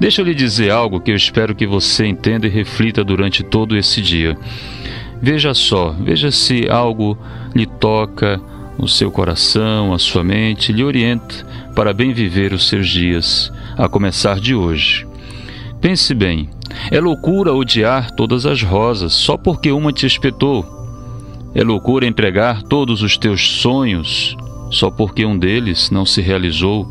Deixa eu lhe dizer algo que eu espero que você entenda e reflita durante todo esse dia. Veja só, veja se algo lhe toca o seu coração, a sua mente, lhe orienta para bem viver os seus dias, a começar de hoje. Pense bem, é loucura odiar todas as rosas só porque uma te espetou. É loucura entregar todos os teus sonhos só porque um deles não se realizou.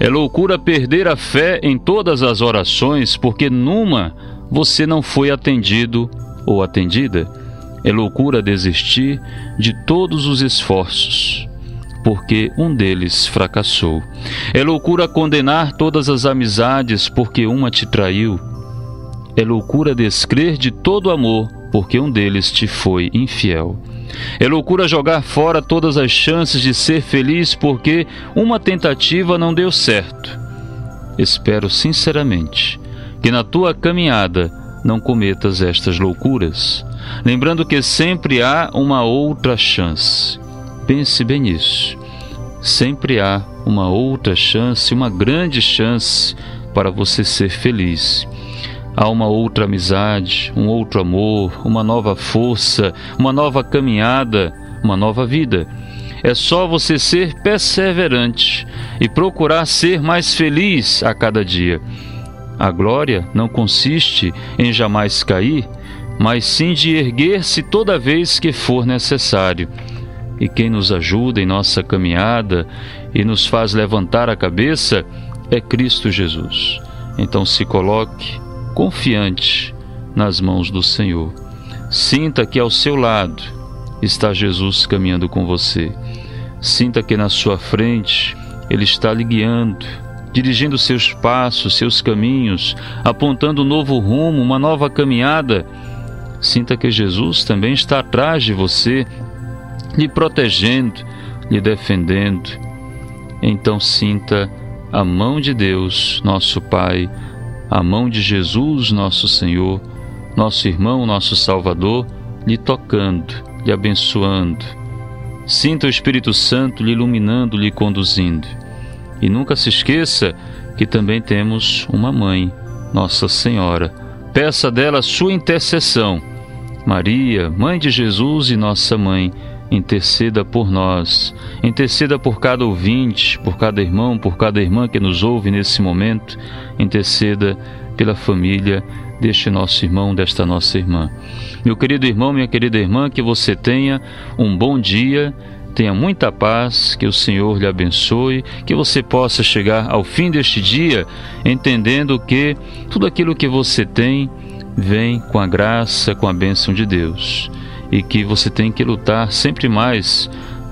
É loucura perder a fé em todas as orações porque numa você não foi atendido ou atendida. É loucura desistir de todos os esforços porque um deles fracassou. É loucura condenar todas as amizades porque uma te traiu. É loucura descrer de todo amor porque um deles te foi infiel. É loucura jogar fora todas as chances de ser feliz porque uma tentativa não deu certo. Espero sinceramente que na tua caminhada não cometas estas loucuras, lembrando que sempre há uma outra chance. Pense bem nisso. Sempre há uma outra chance, uma grande chance para você ser feliz há uma outra amizade, um outro amor, uma nova força, uma nova caminhada, uma nova vida. É só você ser perseverante e procurar ser mais feliz a cada dia. A glória não consiste em jamais cair, mas sim de erguer-se toda vez que for necessário. E quem nos ajuda em nossa caminhada e nos faz levantar a cabeça é Cristo Jesus. Então se coloque confiante nas mãos do Senhor. Sinta que ao seu lado está Jesus caminhando com você. Sinta que na sua frente Ele está lhe guiando, dirigindo seus passos, seus caminhos, apontando um novo rumo, uma nova caminhada. Sinta que Jesus também está atrás de você, lhe protegendo, lhe defendendo. Então sinta a mão de Deus, nosso Pai, a mão de Jesus, nosso Senhor, nosso irmão, nosso Salvador, lhe tocando, lhe abençoando. Sinta o Espírito Santo lhe iluminando, lhe conduzindo. E nunca se esqueça que também temos uma mãe, Nossa Senhora. Peça dela sua intercessão. Maria, mãe de Jesus e nossa mãe, interceda por nós, interceda por cada ouvinte, por cada irmão, por cada irmã que nos ouve nesse momento, interceda pela família deste nosso irmão, desta nossa irmã. Meu querido irmão, minha querida irmã, que você tenha um bom dia, tenha muita paz, que o Senhor lhe abençoe, que você possa chegar ao fim deste dia entendendo que tudo aquilo que você tem vem com a graça, com a bênção de Deus e que você tem que lutar sempre mais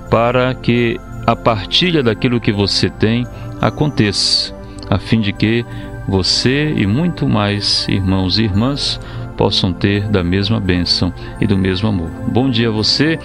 para que a partilha daquilo que você tem aconteça, a fim de que você e muito mais irmãos e irmãs possam ter da mesma bênção e do mesmo amor. Bom dia a você